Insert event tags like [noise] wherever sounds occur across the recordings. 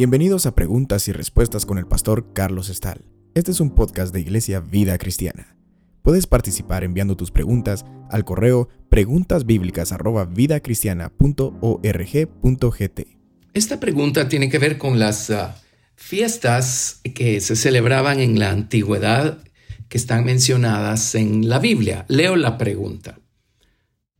Bienvenidos a Preguntas y Respuestas con el pastor Carlos Estal. Este es un podcast de Iglesia Vida Cristiana. Puedes participar enviando tus preguntas al correo preguntasbiblicas@vidacristiana.org.gt. Esta pregunta tiene que ver con las uh, fiestas que se celebraban en la antigüedad que están mencionadas en la Biblia. Leo la pregunta.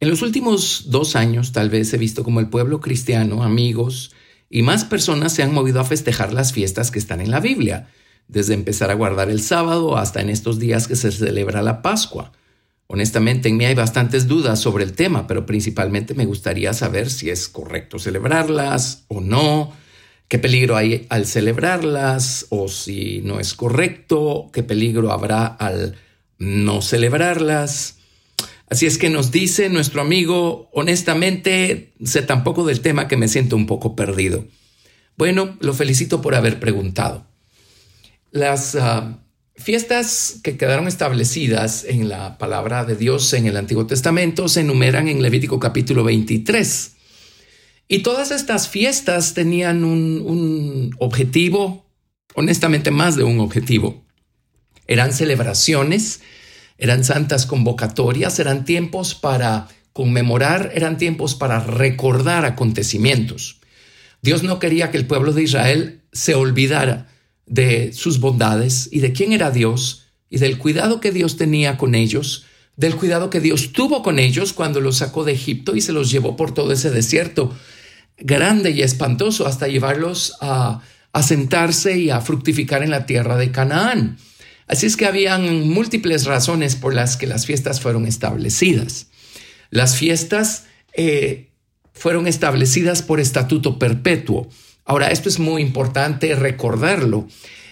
En los últimos dos años tal vez he visto como el pueblo cristiano, amigos, y más personas se han movido a festejar las fiestas que están en la Biblia, desde empezar a guardar el sábado hasta en estos días que se celebra la Pascua. Honestamente, en mí hay bastantes dudas sobre el tema, pero principalmente me gustaría saber si es correcto celebrarlas o no, qué peligro hay al celebrarlas o si no es correcto, qué peligro habrá al no celebrarlas. Así es que nos dice nuestro amigo, honestamente, sé tampoco del tema que me siento un poco perdido. Bueno, lo felicito por haber preguntado. Las ah, fiestas que quedaron establecidas en la palabra de Dios en el Antiguo Testamento se enumeran en Levítico capítulo 23. Y todas estas fiestas tenían un objetivo, honestamente más de un objetivo. Eran celebraciones eran santas convocatorias, eran tiempos para conmemorar, eran tiempos para recordar acontecimientos. Dios no quería que el pueblo de Israel se olvidara de sus bondades y de quién era Dios y del cuidado que Dios tenía con ellos, del cuidado que Dios tuvo con ellos cuando los sacó de Egipto y se los llevó por todo ese desierto grande y espantoso hasta llevarlos a, sentarse y a fructificar en la tierra de Canaán. Así es que habían múltiples razones por las que las fiestas fueron establecidas. Las fiestas eh, fueron establecidas por estatuto perpetuo. Ahora, esto es muy importante recordarlo.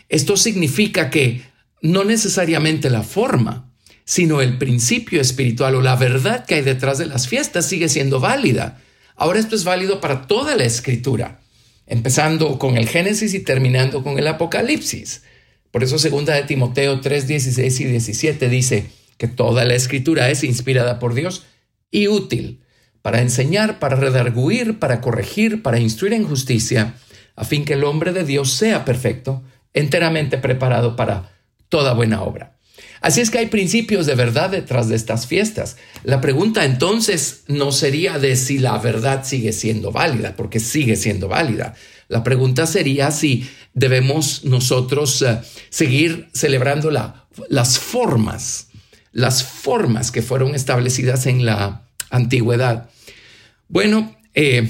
Esto significa que no necesariamente la forma, sino el principio espiritual o la verdad que hay detrás de las fiestas sigue siendo válida. Ahora esto es válido para toda la escritura, empezando con el Génesis y terminando con el Apocalipsis. Por eso segunda de Timoteo 3, 16 y 17 dice que toda la escritura es inspirada por Dios y útil para enseñar, para redarguir, para corregir, para instruir en justicia, a fin que el hombre de Dios sea perfecto, enteramente preparado para toda buena obra. Así es que hay principios de verdad detrás de estas fiestas. La pregunta entonces no sería de si la verdad sigue siendo válida, porque sigue siendo válida. La pregunta sería si debemos nosotros eh, seguir celebrando las formas, las formas que fueron establecidas en la antigüedad. Bueno, eh,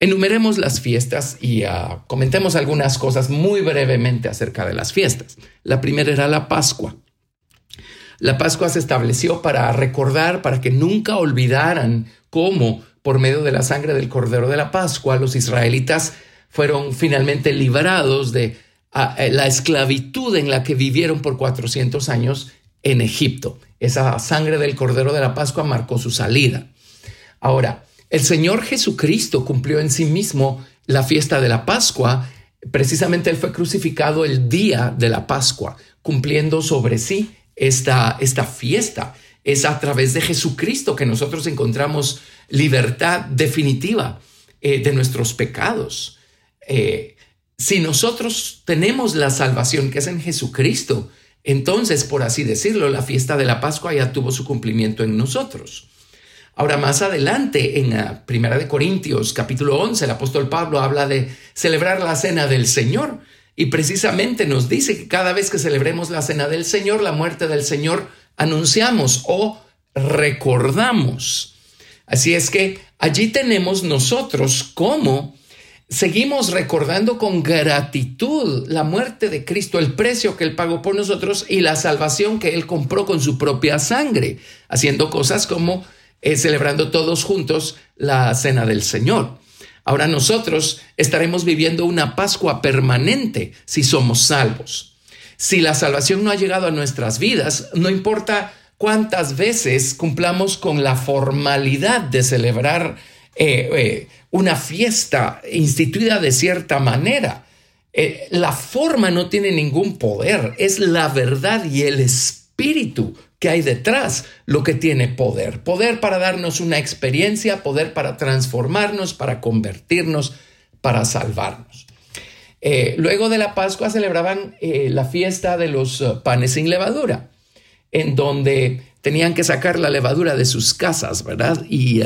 enumeremos las fiestas y ah, comentemos algunas cosas muy brevemente acerca de las fiestas. La primera era la Pascua. La Pascua se estableció para recordar, para que nunca olvidaran cómo, por medio de la sangre del Cordero de la Pascua, los israelitas fueron finalmente liberados de eh, la esclavitud en la que vivieron por 400 años en Egipto. Esa sangre del Cordero de la Pascua marcó su salida. Ahora, el Señor Jesucristo cumplió en sí mismo la fiesta de la Pascua. Precisamente Él fue crucificado el día de la Pascua, cumpliendo sobre sí esta, esta fiesta. Es a través de Jesucristo que nosotros encontramos libertad definitiva eh, de nuestros pecados. Eh, si nosotros tenemos la salvación que es en Jesucristo, entonces, por así decirlo, la fiesta de la Pascua ya tuvo su cumplimiento en nosotros. Ahora, más adelante, en la Primera de Corintios, capítulo 11, el apóstol Pablo habla de celebrar la cena del Señor. Y precisamente nos dice que cada vez que celebremos la cena del Señor, la muerte del Señor, anunciamos o recordamos. Así es que allí tenemos nosotros cómo seguimos recordando con gratitud la muerte de Cristo, el precio que Él pagó por nosotros y la salvación que Él compró con su propia sangre, haciendo cosas como eh, celebrando todos juntos la cena del Señor. Ahora nosotros estaremos viviendo una Pascua permanente si somos salvos. Si la salvación no ha llegado a nuestras vidas, no importa cuántas veces cumplamos con la formalidad de celebrar eh, eh, una fiesta instituida de cierta manera. Eh, la forma no tiene ningún poder, es la verdad y el espíritu espíritu que hay detrás lo que tiene poder. Poder para darnos una experiencia, poder para transformarnos, para convertirnos, para salvarnos. Eh, luego de la Pascua celebraban eh, la fiesta de los eh, panes sin levadura, en donde tenían que sacar la levadura de sus casas, ¿verdad? Y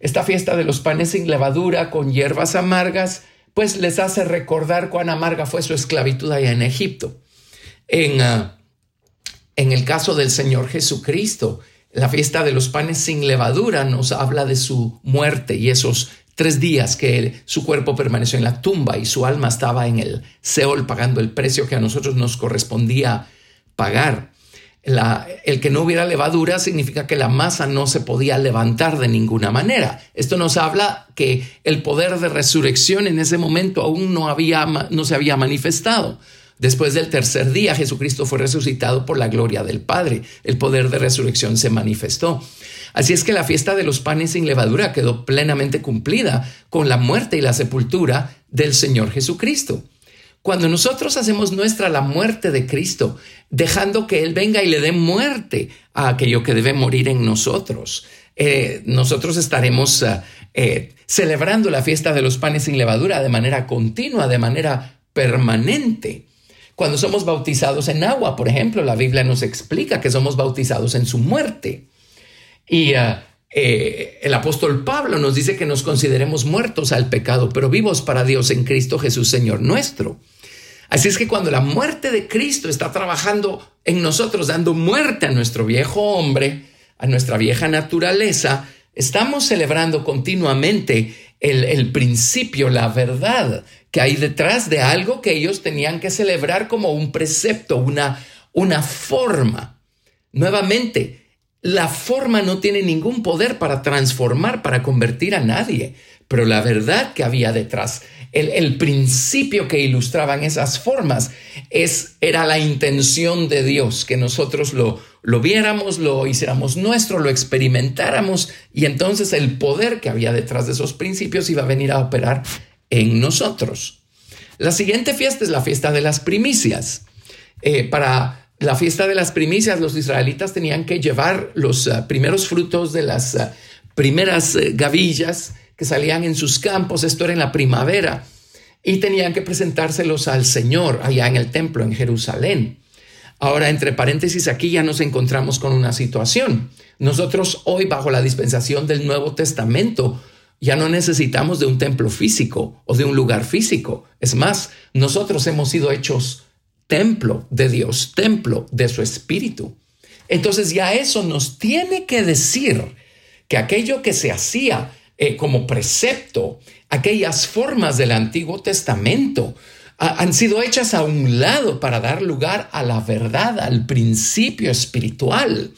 esta fiesta de los panes sin levadura con hierbas amargas, pues les hace recordar cuán amarga fue su esclavitud allá en Egipto. En, en el caso del Señor Jesucristo, la fiesta de los panes sin levadura nos habla de su muerte y esos tres días que su cuerpo permaneció en la tumba y su alma estaba en el Seol pagando el precio que a nosotros nos correspondía pagar. el que no hubiera levadura significa que la masa no se podía levantar de ninguna manera. Esto nos habla que el poder de resurrección en ese momento aún no, había, no se había manifestado. Después del tercer día, Jesucristo fue resucitado por la gloria del Padre. El poder de resurrección se manifestó. Así es que la fiesta de los panes sin levadura quedó plenamente cumplida con la muerte y la sepultura del Señor Jesucristo. Cuando nosotros hacemos nuestra la muerte de Cristo, dejando que Él venga y le dé muerte a aquello que debe morir en nosotros, eh, nosotros estaremos eh, eh, celebrando la fiesta de los panes sin levadura de manera continua, de manera permanente. Cuando somos bautizados en agua, por ejemplo, la Biblia nos explica que somos bautizados en su muerte. Y ah, eh, el apóstol Pablo nos dice que nos consideremos muertos al pecado, pero vivos para Dios en Cristo Jesús, Señor nuestro. Así es que cuando la muerte de Cristo está trabajando en nosotros, dando muerte a nuestro viejo hombre, a nuestra vieja naturaleza, estamos celebrando continuamente el, el, principio, la verdad que hay detrás de algo que ellos tenían que celebrar como un precepto, una, una forma. Nuevamente, la forma no tiene ningún poder para transformar, para convertir a nadie, pero la verdad que había detrás, el, principio que ilustraban esas formas, es, era la intención de Dios, que nosotros lo, lo viéramos, lo hiciéramos nuestro, lo experimentáramos, y entonces el poder que había detrás de esos principios iba a venir a operar en nosotros. La siguiente fiesta es la fiesta de las primicias. Eh, para la fiesta de las primicias, los israelitas tenían que llevar los uh, primeros frutos de las uh, primeras uh, gavillas que salían en sus campos, esto era en la primavera, y tenían que presentárselos al Señor allá en el templo en Jerusalén. Ahora, entre paréntesis, aquí ya nos encontramos con una situación. Nosotros hoy, bajo la dispensación del Nuevo Testamento, ya no necesitamos de un templo físico o de un lugar físico. Es más, nosotros hemos sido hechos templo de Dios, templo de su espíritu. Entonces ya eso nos tiene que decir que aquello que se hacía eh, como precepto, aquellas formas del Antiguo Testamento, han sido hechas a un lado para dar lugar a la verdad, al principio espiritual.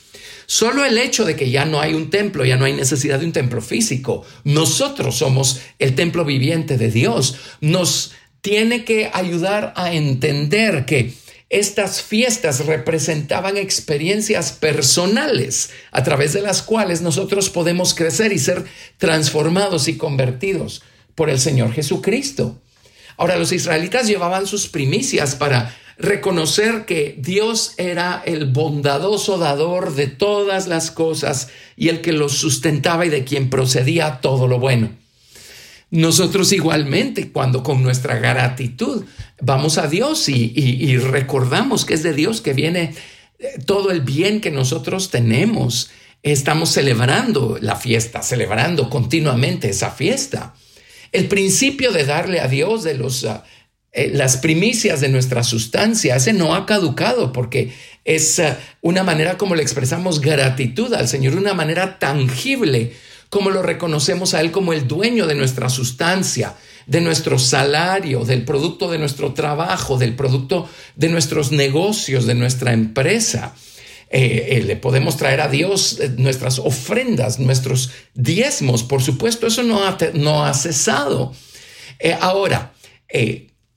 Solo el hecho de que ya no hay un templo, ya no hay necesidad de un templo físico, nosotros somos el templo viviente de Dios, nos tiene que ayudar a entender que estas fiestas representaban experiencias personales a través de las cuales nosotros podemos crecer y ser transformados y convertidos por el Señor Jesucristo. Ahora los israelitas llevaban sus primicias para reconocer que Dios era el bondadoso dador de todas las cosas y el que los sustentaba y de quien procedía todo lo bueno. Nosotros igualmente, cuando con nuestra gratitud vamos a Dios y, recordamos que es de Dios que viene eh, todo el bien que nosotros tenemos, estamos celebrando la fiesta, celebrando continuamente esa fiesta. El principio de darle a Dios de los, ah, eh, las primicias de nuestra sustancia, ese no ha caducado porque es ah, una manera como le expresamos gratitud al Señor, una manera tangible como lo reconocemos a Él como el dueño de nuestra sustancia, de nuestro salario, del producto de nuestro trabajo, del producto de nuestros negocios, de nuestra empresa. Eh, eh, le podemos traer a Dios eh, nuestras ofrendas, nuestros diezmos, por supuesto, eso no ha, no ha cesado. ahora,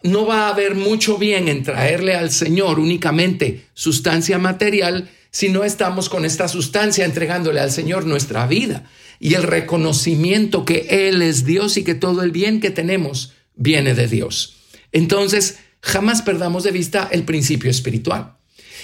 no va a haber mucho bien en traerle al Señor únicamente sustancia material si no estamos con esta sustancia entregándole al Señor nuestra vida y el reconocimiento que Él es Dios y que todo el bien que tenemos viene de Dios. Entonces, jamás perdamos de vista el principio espiritual.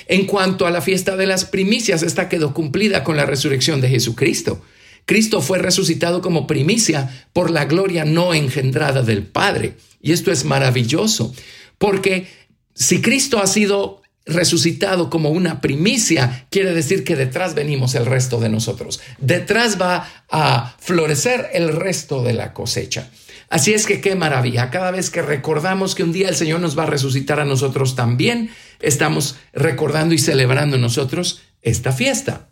En cuanto a la fiesta de las primicias, esta quedó cumplida con la resurrección de Jesucristo. Cristo fue resucitado como primicia por la gloria no engendrada del Padre. Y esto es maravilloso, porque si Cristo ha sido resucitado como una primicia, quiere decir que detrás venimos el resto de nosotros. Detrás va a florecer el resto de la cosecha. Así es que qué maravilla. Cada vez que recordamos que un día el Señor nos va a resucitar a nosotros también, estamos recordando y celebrando nosotros esta fiesta.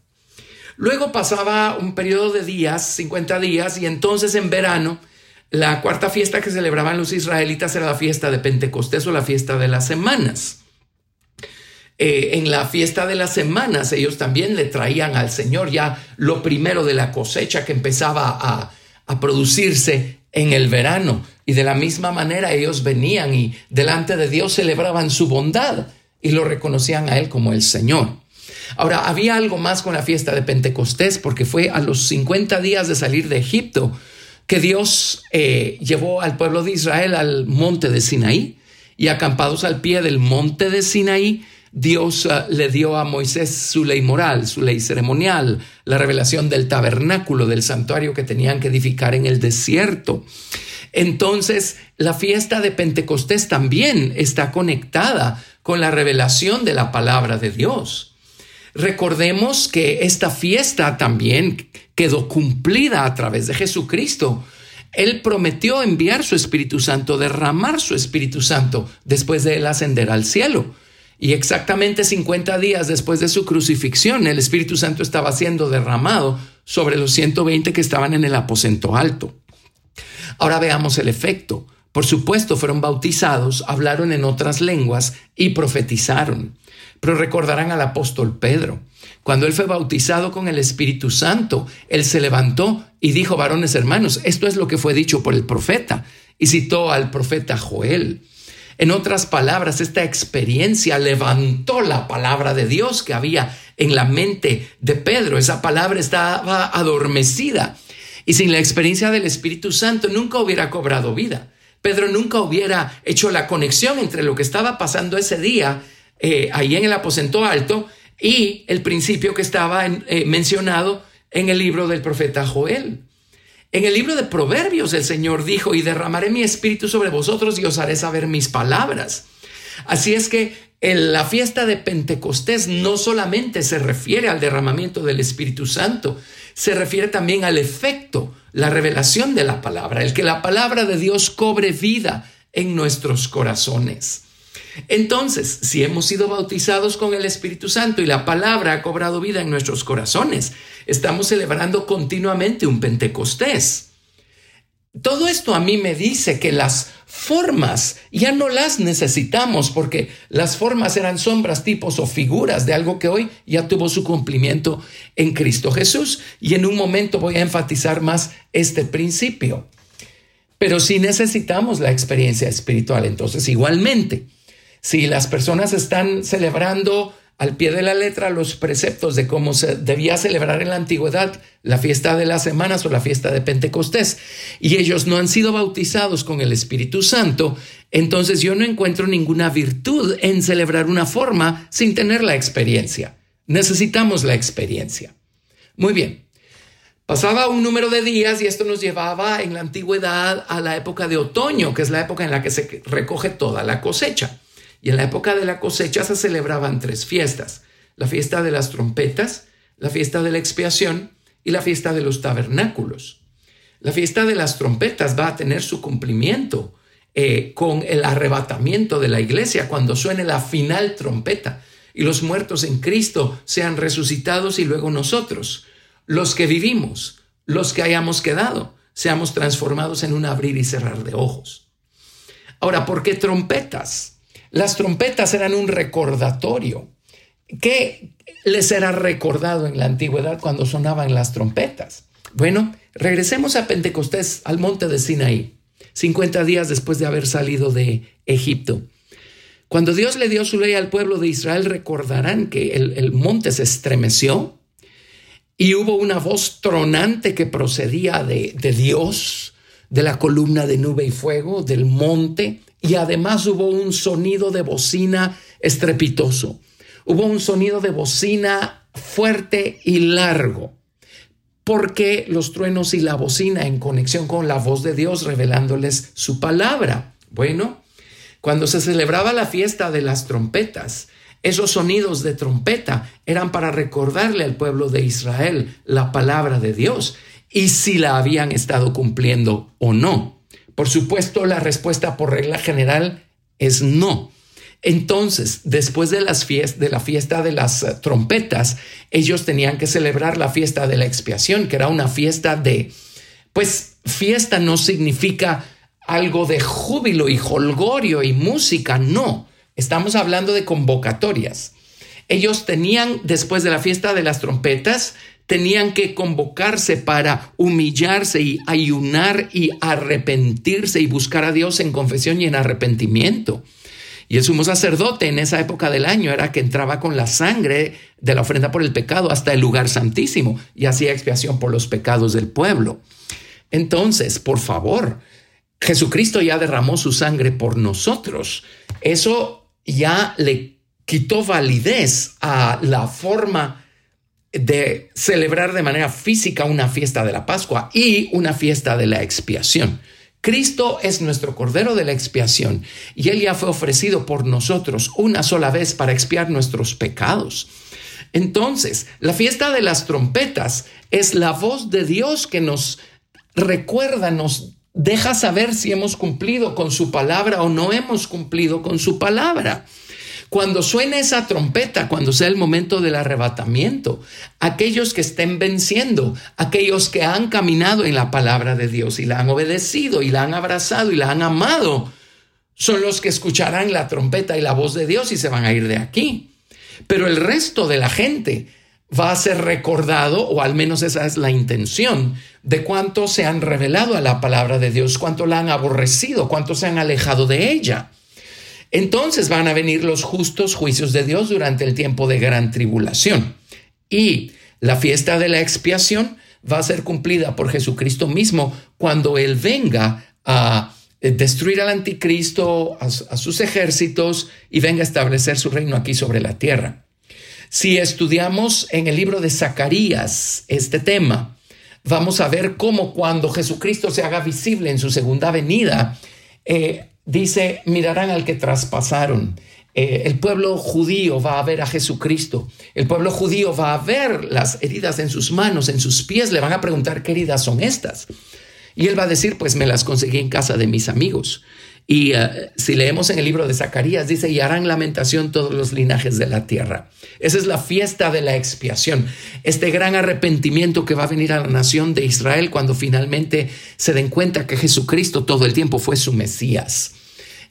Luego pasaba un periodo de días, 50 días, y entonces en verano, la cuarta fiesta que celebraban los israelitas era la fiesta de Pentecostés o la fiesta de las semanas. Eh, en la fiesta de las semanas ellos también le traían al Señor ya lo primero de la cosecha que empezaba a, a producirse en el verano. Y de la misma manera ellos venían y delante de Dios celebraban su bondad y lo reconocían a Él como el Señor. Ahora, había algo más con la fiesta de Pentecostés, porque fue a los 50 días de salir de Egipto que Dios eh, llevó al pueblo de Israel al monte de Sinaí y acampados al pie del monte de Sinaí, Dios ah, le dio a Moisés su ley moral, su ley ceremonial, la revelación del tabernáculo, del santuario que tenían que edificar en el desierto. Entonces, la fiesta de Pentecostés también está conectada con la revelación de la palabra de Dios. Recordemos que esta fiesta también quedó cumplida a través de Jesucristo. Él prometió enviar su Espíritu Santo, derramar su Espíritu Santo después de él ascender al cielo. Y exactamente 50 días después de su crucifixión, el Espíritu Santo estaba siendo derramado sobre los 120 que estaban en el aposento alto. Ahora veamos el efecto. Por supuesto, fueron bautizados, hablaron en otras lenguas y profetizaron. Pero recordarán al apóstol Pedro. Cuando él fue bautizado con el Espíritu Santo, él se levantó y dijo, varones hermanos, esto es lo que fue dicho por el profeta. Y citó al profeta Joel. En otras palabras, esta experiencia levantó la palabra de Dios que había en la mente de Pedro. Esa palabra estaba adormecida. Y sin la experiencia del Espíritu Santo nunca hubiera cobrado vida. Pedro nunca hubiera hecho la conexión entre lo que estaba pasando ese día eh, ahí en el aposento alto y el principio que estaba eh, mencionado en el libro del profeta Joel. En el libro de Proverbios el Señor dijo, y derramaré mi espíritu sobre vosotros y os haré saber mis palabras. Así es que en la fiesta de Pentecostés no solamente se refiere al derramamiento del Espíritu Santo, se refiere también al efecto, la revelación de la palabra, el que la palabra de Dios cobre vida en nuestros corazones. Entonces, si hemos sido bautizados con el Espíritu Santo y la palabra ha cobrado vida en nuestros corazones, estamos celebrando continuamente un Pentecostés. Todo esto a mí me dice que las formas ya no las necesitamos porque las formas eran sombras, tipos o figuras de algo que hoy ya tuvo su cumplimiento en Cristo Jesús. Y en un momento voy a enfatizar más este principio. Pero si necesitamos la experiencia espiritual, entonces igualmente si las personas están celebrando al pie de la letra los preceptos de cómo se debía celebrar en la antigüedad la fiesta de las semanas o la fiesta de Pentecostés, y ellos no han sido bautizados con el Espíritu Santo, entonces yo no encuentro ninguna virtud en celebrar una forma sin tener la experiencia. Necesitamos la experiencia. Muy bien. Pasaba un número de días y esto nos llevaba en la antigüedad a la época de otoño, que es la época en la que se recoge toda la cosecha. Y en la época de la cosecha se celebraban tres fiestas. La fiesta de las trompetas, la fiesta de la expiación y la fiesta de los tabernáculos. La fiesta de las trompetas va a tener su cumplimiento eh, con el arrebatamiento de la iglesia cuando suene la final trompeta y los muertos en Cristo sean resucitados y luego nosotros, los que vivimos, los que hayamos quedado, seamos transformados en un abrir y cerrar de ojos. Ahora, ¿por qué trompetas? Las trompetas eran un recordatorio. ¿Qué les era recordado en la antigüedad cuando sonaban las trompetas? Bueno, regresemos a Pentecostés, al monte de Sinaí, 50 días después de haber salido de Egipto. Cuando Dios le dio su ley al pueblo de Israel, recordarán que el, monte se estremeció y hubo una voz tronante que procedía de, de Dios, de la columna de nube y fuego, del monte, y además hubo un sonido de bocina estrepitoso. hubo un sonido de bocina fuerte y largo. Porque los truenos y la bocina en conexión con la voz de Dios revelándoles su palabra. Bueno, cuando se celebraba la fiesta de las trompetas, esos sonidos de trompeta eran para recordarle al pueblo de Israel la palabra de Dios y si la habían estado cumpliendo o no. Por supuesto, la respuesta por regla general es no. Entonces, después de, las de la fiesta de las eh, trompetas, ellos tenían que celebrar la fiesta de la expiación, que era una fiesta de, pues fiesta no significa algo de júbilo y holgorio y música, no, estamos hablando de convocatorias. Ellos tenían, después de la fiesta de las trompetas, tenían que convocarse para humillarse y ayunar y arrepentirse y buscar a Dios en confesión y en arrepentimiento. Y el sumo sacerdote en esa época del año era que entraba con la sangre de la ofrenda por el pecado hasta el lugar santísimo y hacía expiación por los pecados del pueblo. Entonces, por favor, Jesucristo ya derramó su sangre por nosotros. Eso ya le quitó validez a la forma de celebrar de manera física una fiesta de la Pascua y una fiesta de la expiación. Cristo es nuestro Cordero de la expiación y Él ya fue ofrecido por nosotros una sola vez para expiar nuestros pecados. Entonces, la fiesta de las trompetas es la voz de Dios que nos recuerda, nos deja saber si hemos cumplido con su palabra o no hemos cumplido con su palabra. Cuando suene esa trompeta, cuando sea el momento del arrebatamiento, aquellos que estén venciendo, aquellos que han caminado en la palabra de Dios y la han obedecido y la han abrazado y la han amado, son los que escucharán la trompeta y la voz de Dios y se van a ir de aquí. Pero el resto de la gente va a ser recordado, o al menos esa es la intención, de cuánto se han revelado a la palabra de Dios, cuánto la han aborrecido, cuánto se han alejado de ella. Entonces van a venir los justos juicios de Dios durante el tiempo de gran tribulación. Y la fiesta de la expiación va a ser cumplida por Jesucristo mismo cuando Él venga a eh, destruir al anticristo, a, sus ejércitos y venga a establecer su reino aquí sobre la tierra. Si estudiamos en el libro de Zacarías este tema, vamos a ver cómo cuando Jesucristo se haga visible en su segunda venida, eh, dice, mirarán al que traspasaron. Eh, el pueblo judío va a ver a Jesucristo. El pueblo judío va a ver las heridas en sus manos, en sus pies. Le van a preguntar qué heridas son estas. Y él va a decir, pues me las conseguí en casa de mis amigos. Y eh, si leemos en el libro de Zacarías, dice, y harán lamentación todos los linajes de la tierra. Esa es la fiesta de la expiación, este gran arrepentimiento que va a venir a la nación de Israel cuando finalmente se den cuenta que Jesucristo todo el tiempo fue su Mesías.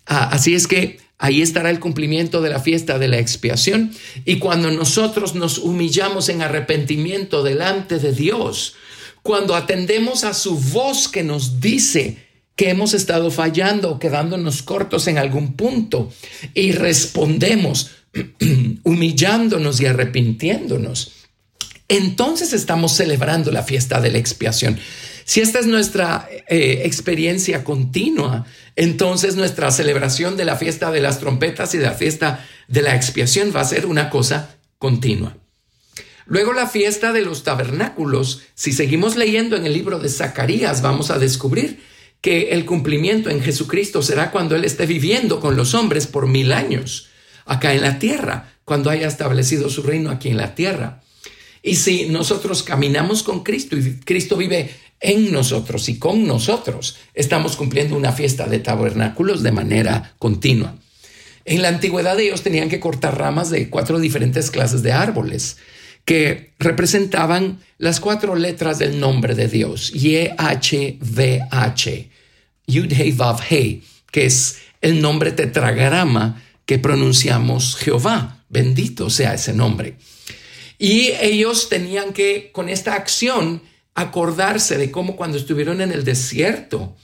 Ah, así es que ahí estará el cumplimiento de la fiesta de la expiación. Y cuando nosotros nos humillamos en arrepentimiento delante de Dios, cuando atendemos a su voz que nos dice, que hemos estado fallando o quedándonos cortos en algún punto y respondemos [clears throat] humillándonos y arrepintiéndonos. Entonces estamos celebrando la fiesta de la expiación. Si esta es nuestra eh, experiencia continua, entonces nuestra celebración de la fiesta de las trompetas y de la fiesta de la expiación va a ser una cosa continua. Luego la fiesta de los tabernáculos, si seguimos leyendo en el libro de Zacarías, vamos a descubrir que el cumplimiento en Jesucristo será cuando Él esté viviendo con los hombres por mil años, acá en la tierra, cuando haya establecido su reino aquí en la tierra. Y si nosotros caminamos con Cristo y Cristo vive en nosotros y con nosotros, estamos cumpliendo una fiesta de tabernáculos de manera continua. En la antigüedad ellos tenían que cortar ramas de cuatro diferentes clases de árboles que representaban las cuatro letras del nombre de Dios, Y-H-V-H, Yud-Hei-Vav-Hei, que es el nombre tetragrama que pronunciamos Jehová. Bendito sea ese nombre. Y ellos tenían que, con esta acción, acordarse de cómo cuando estuvieron en el desierto,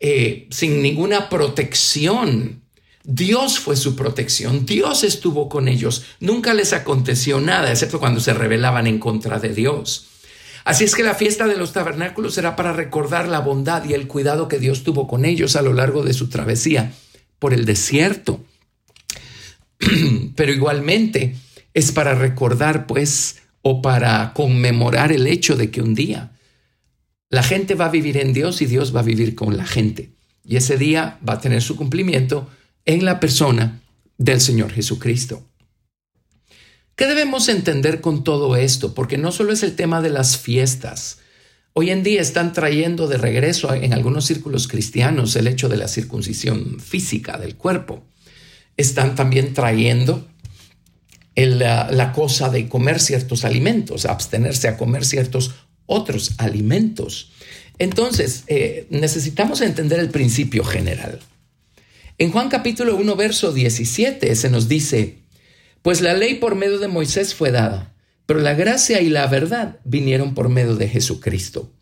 eh, sin ninguna protección, Dios fue su protección, Dios estuvo con ellos, nunca les aconteció nada, excepto cuando se rebelaban en contra de Dios. Así es que la fiesta de los tabernáculos será para recordar la bondad y el cuidado que Dios tuvo con ellos a lo largo de su travesía por el desierto. [clears throat] Pero igualmente, es para recordar, pues, o para conmemorar el hecho de que un día la gente va a vivir en Dios y Dios va a vivir con la gente. Y ese día va a tener su cumplimiento en la persona del Señor Jesucristo. ¿Qué debemos entender con todo esto? Porque no solo es el tema de las fiestas. Hoy en día están trayendo de regreso en algunos círculos cristianos el hecho de la circuncisión física del cuerpo. Están también trayendo la, cosa de comer ciertos alimentos, abstenerse a comer ciertos otros alimentos. Entonces, eh, necesitamos entender el principio general. En Juan capítulo 1, verso 17 se nos dice, pues la ley por medio de Moisés fue dada, pero la gracia y la verdad vinieron por medio de Jesucristo.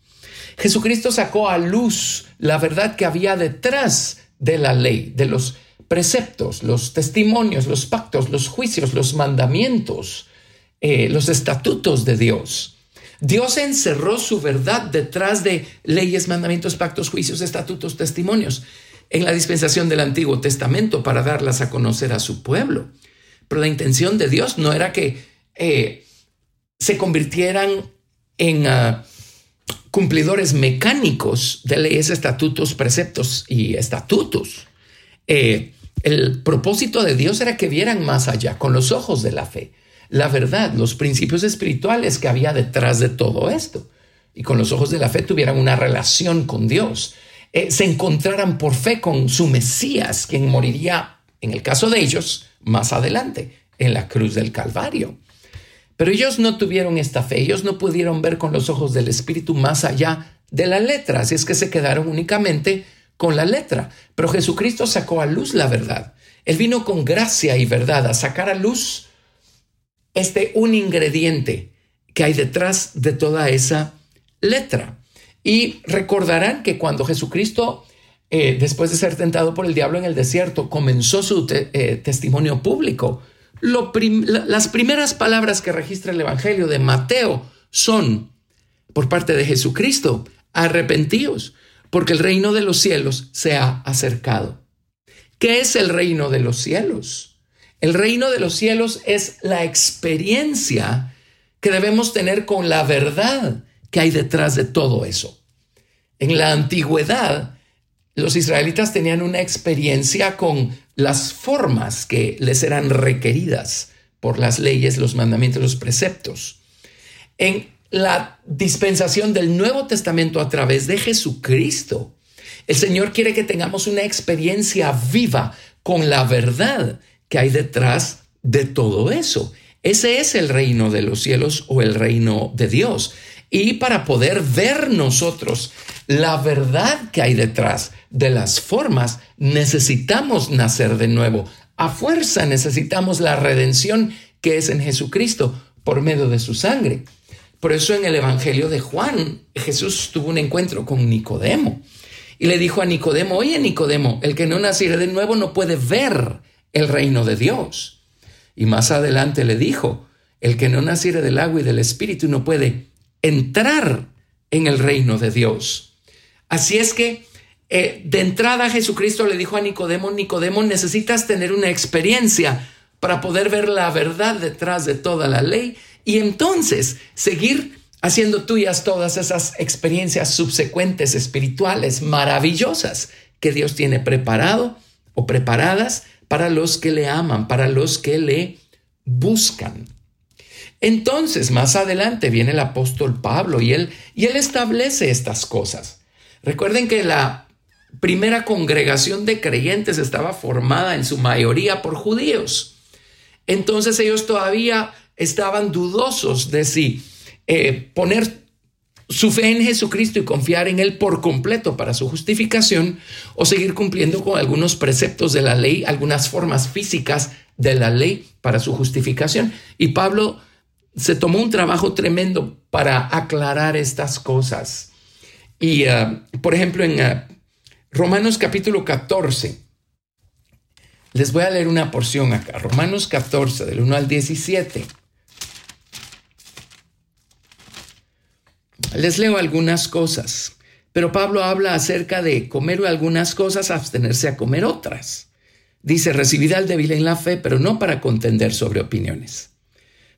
Jesucristo sacó a luz la verdad que había detrás de la ley, de los preceptos, los testimonios, los pactos, los juicios, los mandamientos, eh, los estatutos de Dios. Dios encerró su verdad detrás de leyes, mandamientos, pactos, juicios, estatutos, testimonios en la dispensación del Antiguo Testamento para darlas a conocer a su pueblo. Pero la intención de Dios no era que eh, se convirtieran en ah, cumplidores mecánicos de leyes, estatutos, preceptos y estatutos. Eh, el propósito de Dios era que vieran más allá, con los ojos de la fe, la verdad, los principios espirituales que había detrás de todo esto. Y con los ojos de la fe tuvieran una relación con Dios, eh, se encontraran por fe con su Mesías, quien moriría, en el caso de ellos, más adelante, en la cruz del Calvario. Pero ellos no tuvieron esta fe, ellos no pudieron ver con los ojos del Espíritu más allá de la letra, así es que se quedaron únicamente con la letra. Pero Jesucristo sacó a luz la verdad. Él vino con gracia y verdad a sacar a luz este un ingrediente que hay detrás de toda esa letra. Y recordarán que cuando Jesucristo, eh, después de ser tentado por el diablo en el desierto, comenzó su eh, testimonio público, las primeras palabras que registra el Evangelio de Mateo son, por parte de Jesucristo, arrepentíos, porque el reino de los cielos se ha acercado. ¿Qué es el reino de los cielos? El reino de los cielos es la experiencia que debemos tener con la verdad que hay detrás de todo eso. En la antigüedad, los israelitas tenían una experiencia con las formas que les eran requeridas por las leyes, los mandamientos, los preceptos. En la dispensación del Nuevo Testamento a través de Jesucristo, el Señor quiere que tengamos una experiencia viva con la verdad que hay detrás de todo eso. Ese es el reino de los cielos o el reino de Dios y para poder ver nosotros la verdad que hay detrás de las formas, necesitamos nacer de nuevo. A fuerza necesitamos la redención que es en Jesucristo por medio de su sangre. Por eso en el Evangelio de Juan, Jesús tuvo un encuentro con Nicodemo y le dijo a Nicodemo, oye Nicodemo, el que no naciera de nuevo no puede ver el reino de Dios. Y más adelante le dijo, el que no naciera del agua y del espíritu no puede entrar en el reino de Dios. Así es que eh, de entrada Jesucristo le dijo a Nicodemo, Nicodemo, necesitas tener una experiencia para poder ver la verdad detrás de toda la ley y entonces seguir haciendo tuyas todas esas experiencias subsecuentes espirituales maravillosas que Dios tiene preparado o preparadas para los que le aman, para los que le buscan. Entonces, más adelante viene el apóstol Pablo y él, y él establece estas cosas. Recuerden que la primera congregación de creyentes estaba formada en su mayoría por judíos. Entonces ellos todavía estaban dudosos de si eh, poner su fe en Jesucristo y confiar en Él por completo para su justificación o seguir cumpliendo con algunos preceptos de la ley, algunas formas físicas de la ley para su justificación. Y Pablo se tomó un trabajo tremendo para aclarar estas cosas. Y, uh, por ejemplo, en uh, Romanos capítulo 14, les voy a leer una porción acá, Romanos 14, del 1 al 17. Les leo algunas cosas, pero Pablo habla acerca de comer algunas cosas, abstenerse a comer otras. Dice, recibid al débil en la fe, pero no para contender sobre opiniones.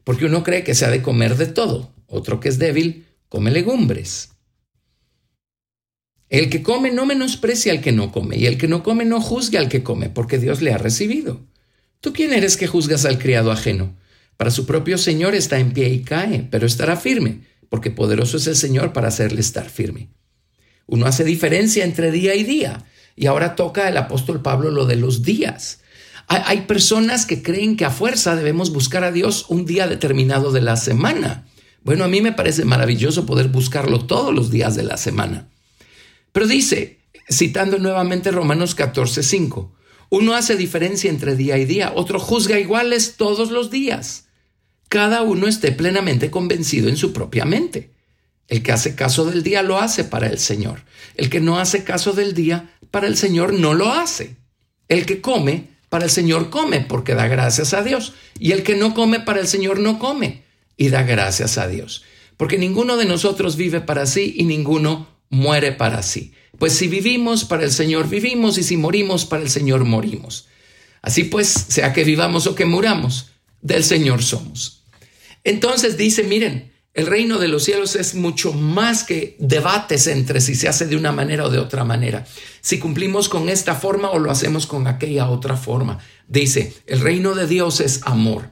Porque uno cree que se ha de comer de todo, otro que es débil come legumbres. El que come no menosprecia al que no come, y el que no come no juzga al que come, porque Dios le ha recibido. ¿Tú quién eres que juzgas al criado ajeno? Para su propio Señor está en pie y cae, pero estará firme, porque poderoso es el Señor para hacerle estar firme. Uno hace diferencia entre día y día, y ahora toca el apóstol Pablo lo de los días. Hay, personas que creen que a fuerza debemos buscar a Dios un día determinado de la semana. Bueno, a mí me parece maravilloso poder buscarlo todos los días de la semana. Pero dice, citando nuevamente Romanos 14, 5, uno hace diferencia entre día y día, otro juzga iguales todos los días. Cada uno esté plenamente convencido en su propia mente. El que hace caso del día lo hace para el Señor. El que no hace caso del día, para el Señor no lo hace. El que come, para el Señor come, porque da gracias a Dios. Y el que no come, para el Señor no come, y da gracias a Dios. Porque ninguno de nosotros vive para sí y ninguno muere para sí. Pues si vivimos para el Señor, vivimos, y si morimos para el Señor, morimos. Así pues, sea que vivamos o que muramos, del Señor somos. Entonces dice, miren, el reino de los cielos es mucho más que debates entre si se hace de una manera o de otra manera. Si cumplimos con esta forma o lo hacemos con aquella otra forma. Dice, el reino de Dios es amor.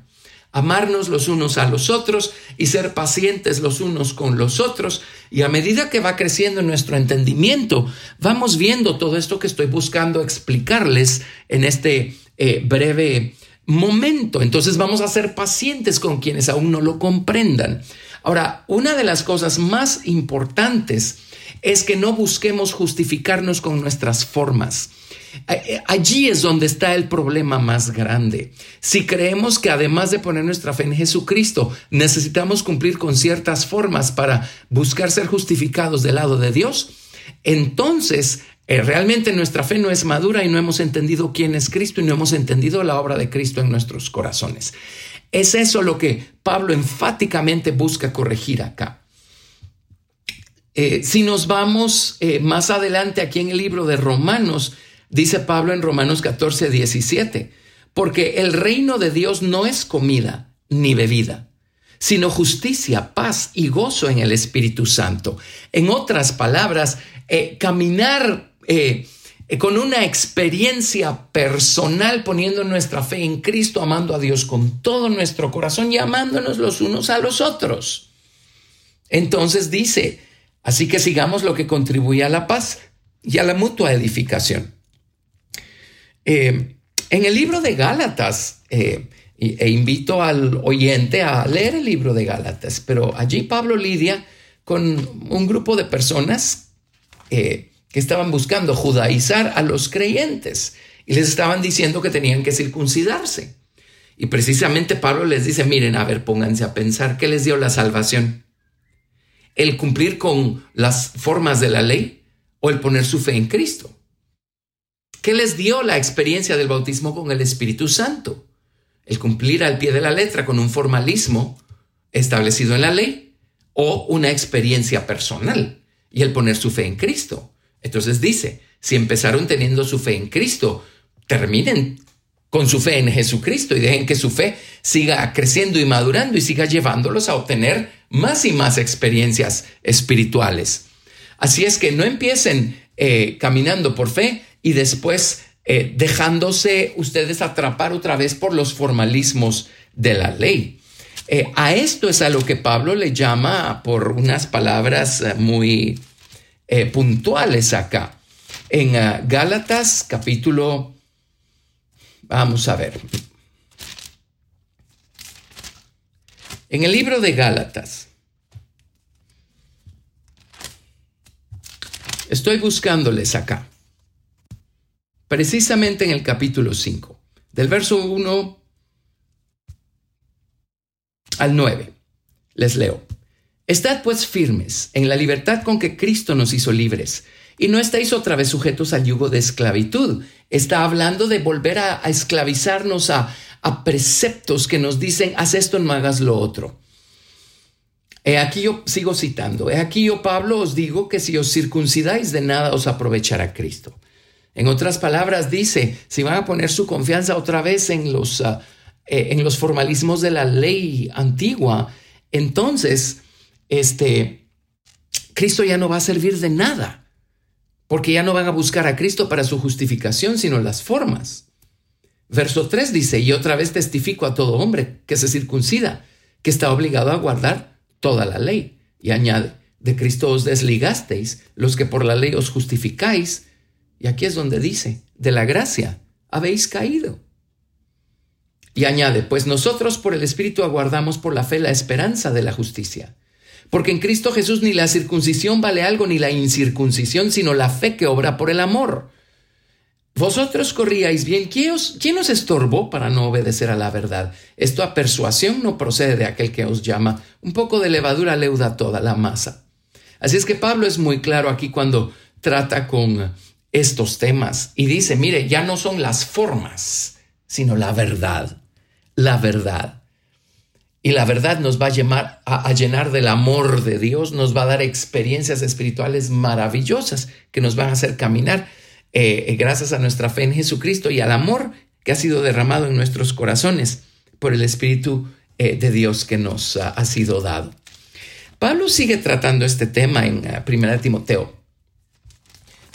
Amarnos los unos a los otros y ser pacientes los unos con los otros. Y a medida que va creciendo nuestro entendimiento, vamos viendo todo esto que estoy buscando explicarles en este eh, breve momento. Entonces vamos a ser pacientes con quienes aún no lo comprendan. Ahora, una de las cosas más importantes es que no busquemos justificarnos con nuestras formas. Eh, allí es donde está el problema más grande. Si creemos que además de poner nuestra fe en Jesucristo, necesitamos cumplir con ciertas formas para buscar ser justificados del lado de Dios, entonces eh, realmente nuestra fe no es madura y no hemos entendido quién es Cristo y no hemos entendido la obra de Cristo en nuestros corazones. Es eso lo que Pablo enfáticamente busca corregir acá. Eh, si nos vamos eh, más adelante aquí en el libro de Romanos, dice Pablo en Romanos 14, 17, porque el reino de Dios no es comida ni bebida, sino justicia, paz y gozo en el Espíritu Santo. En otras palabras, caminar eh, eh, con una experiencia personal poniendo nuestra fe en Cristo, amando a Dios con todo nuestro corazón y amándonos los unos a los otros. Entonces dice, así que sigamos lo que contribuye a la paz y a la mutua edificación. Eh, en el libro de Gálatas, e invito al oyente a leer el libro de Gálatas, pero allí Pablo lidia con un grupo de personas que estaban buscando judaizar a los creyentes y les estaban diciendo que tenían que circuncidarse. Y precisamente Pablo les dice, miren, a ver, pónganse a pensar, ¿qué les dio la salvación? ¿El cumplir con las formas de la ley o el poner su fe en Cristo? ¿Qué les dio la experiencia del bautismo con el Espíritu Santo? ¿El cumplir al pie de la letra con un formalismo establecido en la ley o una experiencia personal y el poner su fe en Cristo? Entonces dice, si empezaron teniendo su fe en Cristo, terminen con su fe en Jesucristo y dejen que su fe siga creciendo y madurando y siga llevándolos a obtener más y más experiencias espirituales. Así es que no empiecen eh, caminando por fe y después eh, dejándose ustedes atrapar otra vez por los formalismos de la ley. Eh, a esto es a lo que Pablo le llama por unas palabras muy eh, puntuales acá. En ah, Gálatas capítulo, vamos a ver, en el libro de Gálatas, estoy buscándoles acá, precisamente en el capítulo 5, del verso 1 al 9. Les leo. Estad pues firmes en la libertad con que Cristo nos hizo libres, y no estáis otra vez sujetos al yugo de esclavitud. Está hablando de volver a, esclavizarnos a, a, preceptos que nos dicen, haz esto, no hagas lo otro. He aquí yo sigo citando, he aquí yo Pablo os digo que si os circuncidáis de nada os aprovechará Cristo. En otras palabras dice, si van a poner su confianza otra vez en los... Ah, eh, en los formalismos de la ley antigua, entonces, este, Cristo ya no va a servir de nada, porque ya no van a buscar a Cristo para su justificación, sino las formas. Verso 3 dice, y otra vez testifico a todo hombre que se circuncida, que está obligado a guardar toda la ley. Y añade, de Cristo os desligasteis, los que por la ley os justificáis. Y aquí es donde dice, de la gracia habéis caído. Y añade, pues nosotros por el Espíritu aguardamos por la fe la esperanza de la justicia. Porque en Cristo Jesús ni la circuncisión vale algo ni la incircuncisión, sino la fe que obra por el amor. Vosotros corríais bien. ¿Quién os, ¿Quién os, estorbó para no obedecer a la verdad? Esto a persuasión no procede de aquel que os llama. Un poco de levadura leuda toda la masa. Así es que Pablo es muy claro aquí cuando trata con estos temas y dice, mire, ya no son las formas, sino la verdad. La verdad. Y la verdad nos va a, llenar, a, llenar del amor de Dios, nos va a dar experiencias espirituales maravillosas que nos van a hacer caminar eh, eh, gracias a nuestra fe en Jesucristo y al amor que ha sido derramado en nuestros corazones por el Espíritu eh, de Dios que nos ha sido dado. Pablo sigue tratando este tema en 1 Timoteo.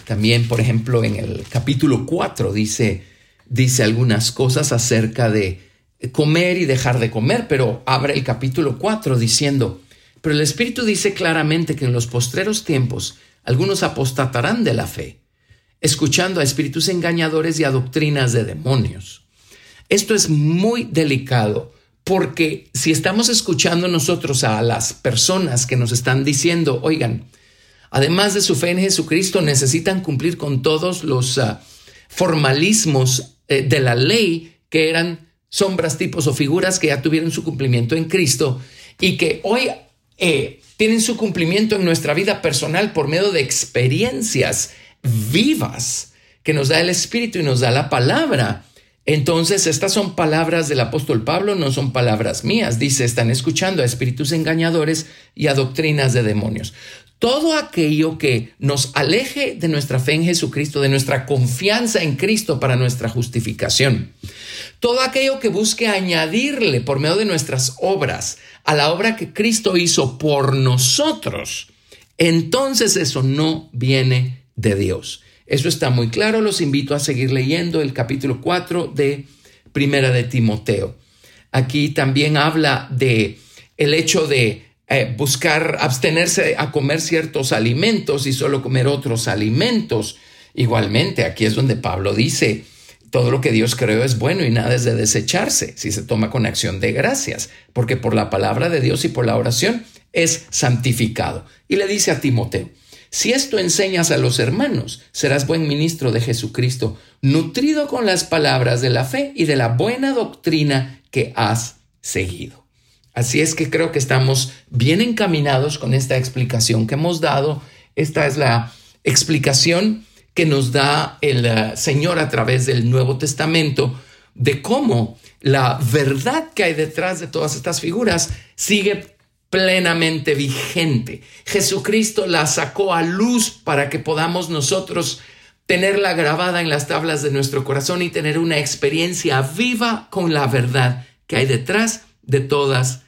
También, por ejemplo, en el capítulo 4 dice, dice algunas cosas acerca de comer y dejar de comer, pero abre el capítulo 4 diciendo, pero el Espíritu dice claramente que en los postreros tiempos algunos apostatarán de la fe, escuchando a espíritus engañadores y a doctrinas de demonios. Esto es muy delicado porque si estamos escuchando nosotros a las personas que nos están diciendo, oigan, además de su fe en Jesucristo, necesitan cumplir con todos los ah, formalismos eh, de la ley que eran sombras, tipos o figuras que ya tuvieron su cumplimiento en Cristo y que hoy eh, tienen su cumplimiento en nuestra vida personal por medio de experiencias vivas que nos da el Espíritu y nos da la palabra. Entonces, estas son palabras del apóstol Pablo, no son palabras mías. Dice, están escuchando a espíritus engañadores y a doctrinas de demonios. Todo aquello que nos aleje de nuestra fe en Jesucristo, de nuestra confianza en Cristo para nuestra justificación. Todo aquello que busque añadirle por medio de nuestras obras a la obra que Cristo hizo por nosotros, entonces eso no viene de Dios. Eso está muy claro. Los invito a seguir leyendo el capítulo 4 de Primera de Timoteo. Aquí también habla de el hecho de eh, buscar abstenerse a comer ciertos alimentos y solo comer otros alimentos. Igualmente, aquí es donde Pablo dice, todo lo que Dios creó es bueno y nada es de desecharse si se toma con acción de gracias, porque por la palabra de Dios y por la oración es santificado. Y le dice a Timoteo, si esto enseñas a los hermanos, serás buen ministro de Jesucristo, nutrido con las palabras de la fe y de la buena doctrina que has seguido. Así es que creo que estamos bien encaminados con esta explicación que hemos dado. Esta es la explicación que nos da el eh, Señor a través del Nuevo Testamento de cómo la verdad que hay detrás de todas estas figuras sigue plenamente vigente. Jesucristo la sacó a luz para que podamos nosotros tenerla grabada en las tablas de nuestro corazón y tener una experiencia viva con la verdad que hay detrás de todas